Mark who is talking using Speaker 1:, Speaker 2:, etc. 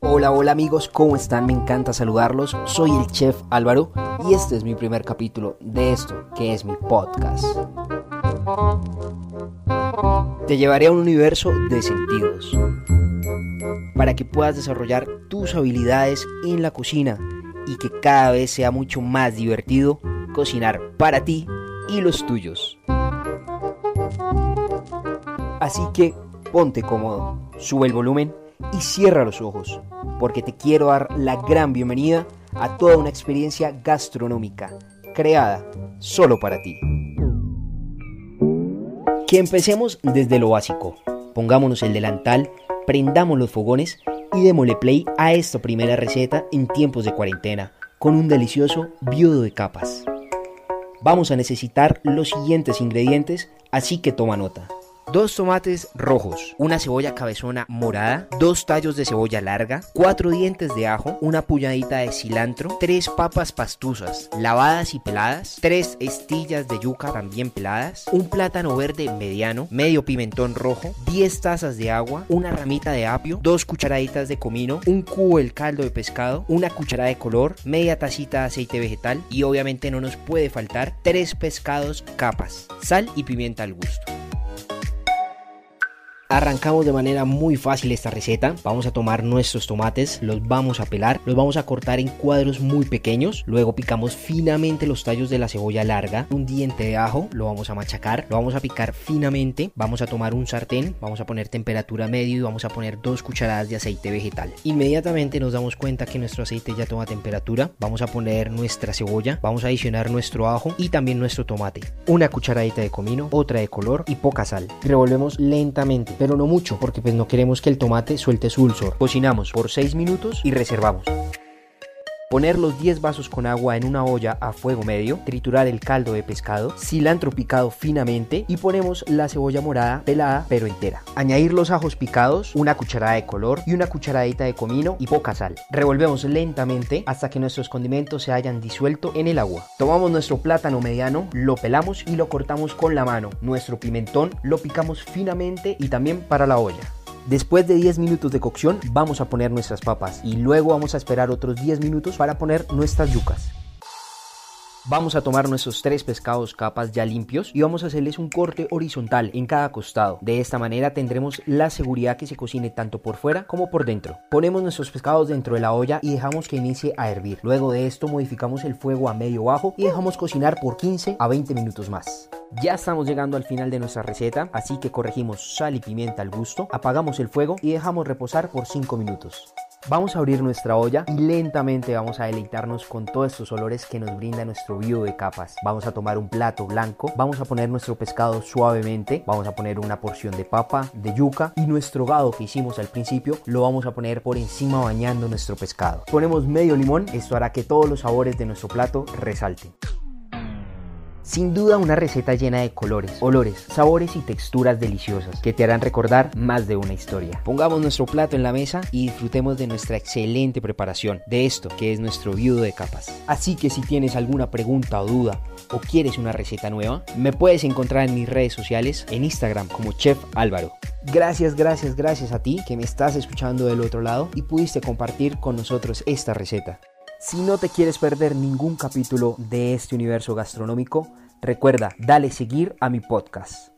Speaker 1: Hola, hola amigos, ¿cómo están? Me encanta saludarlos. Soy el chef Álvaro y este es mi primer capítulo de esto que es mi podcast. Te llevaré a un universo de sentidos para que puedas desarrollar tus habilidades en la cocina y que cada vez sea mucho más divertido cocinar para ti y los tuyos. Así que ponte cómodo, sube el volumen y cierra los ojos, porque te quiero dar la gran bienvenida a toda una experiencia gastronómica creada solo para ti. Que empecemos desde lo básico. Pongámonos el delantal, prendamos los fogones y démosle play a esta primera receta en tiempos de cuarentena con un delicioso viudo de capas. Vamos a necesitar los siguientes ingredientes, así que toma nota. Dos tomates rojos, una cebolla cabezona morada, dos tallos de cebolla larga, cuatro dientes de ajo, una puñadita de cilantro, tres papas pastuzas, lavadas y peladas, tres estillas de yuca también peladas, un plátano verde mediano, medio pimentón rojo, 10 tazas de agua, una ramita de apio, dos cucharaditas de comino, un cubo del caldo de pescado, una cucharada de color, media tacita de aceite vegetal y obviamente no nos puede faltar tres pescados capas, sal y pimienta al gusto. Arrancamos de manera muy fácil esta receta. Vamos a tomar nuestros tomates, los vamos a pelar, los vamos a cortar en cuadros muy pequeños. Luego picamos finamente los tallos de la cebolla larga, un diente de ajo, lo vamos a machacar, lo vamos a picar finamente. Vamos a tomar un sartén, vamos a poner temperatura medio y vamos a poner dos cucharadas de aceite vegetal. Inmediatamente nos damos cuenta que nuestro aceite ya toma temperatura. Vamos a poner nuestra cebolla, vamos a adicionar nuestro ajo y también nuestro tomate. Una cucharadita de comino, otra de color y poca sal. Revolvemos lentamente pero no mucho, porque pues no queremos que el tomate suelte su dulzor. Cocinamos por 6 minutos y reservamos. Poner los 10 vasos con agua en una olla a fuego medio, triturar el caldo de pescado, cilantro picado finamente y ponemos la cebolla morada pelada pero entera. Añadir los ajos picados, una cucharada de color y una cucharadita de comino y poca sal. Revolvemos lentamente hasta que nuestros condimentos se hayan disuelto en el agua. Tomamos nuestro plátano mediano, lo pelamos y lo cortamos con la mano. Nuestro pimentón lo picamos finamente y también para la olla. Después de 10 minutos de cocción vamos a poner nuestras papas y luego vamos a esperar otros 10 minutos para poner nuestras yucas. Vamos a tomar nuestros tres pescados capas ya limpios y vamos a hacerles un corte horizontal en cada costado. De esta manera tendremos la seguridad que se cocine tanto por fuera como por dentro. Ponemos nuestros pescados dentro de la olla y dejamos que inicie a hervir. Luego de esto modificamos el fuego a medio bajo y dejamos cocinar por 15 a 20 minutos más. Ya estamos llegando al final de nuestra receta, así que corregimos sal y pimienta al gusto, apagamos el fuego y dejamos reposar por 5 minutos. Vamos a abrir nuestra olla y lentamente vamos a deleitarnos con todos estos olores que nos brinda nuestro vivo de capas. Vamos a tomar un plato blanco, vamos a poner nuestro pescado suavemente, vamos a poner una porción de papa, de yuca y nuestro gado que hicimos al principio lo vamos a poner por encima bañando nuestro pescado. Ponemos medio limón, esto hará que todos los sabores de nuestro plato resalten. Sin duda una receta llena de colores, olores, sabores y texturas deliciosas que te harán recordar más de una historia. Pongamos nuestro plato en la mesa y disfrutemos de nuestra excelente preparación, de esto que es nuestro viudo de capas. Así que si tienes alguna pregunta o duda o quieres una receta nueva, me puedes encontrar en mis redes sociales, en Instagram como Chef Álvaro. Gracias, gracias, gracias a ti que me estás escuchando del otro lado y pudiste compartir con nosotros esta receta. Si no te quieres perder ningún capítulo de este universo gastronómico, recuerda, dale seguir a mi podcast.